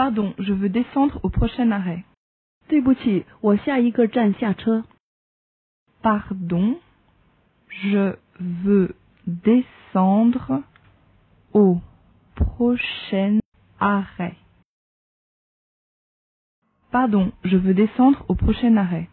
Pardon, je veux descendre au prochain arrêt. Pardon, je veux descendre au prochain arrêt. Pardon, je veux descendre au prochain arrêt.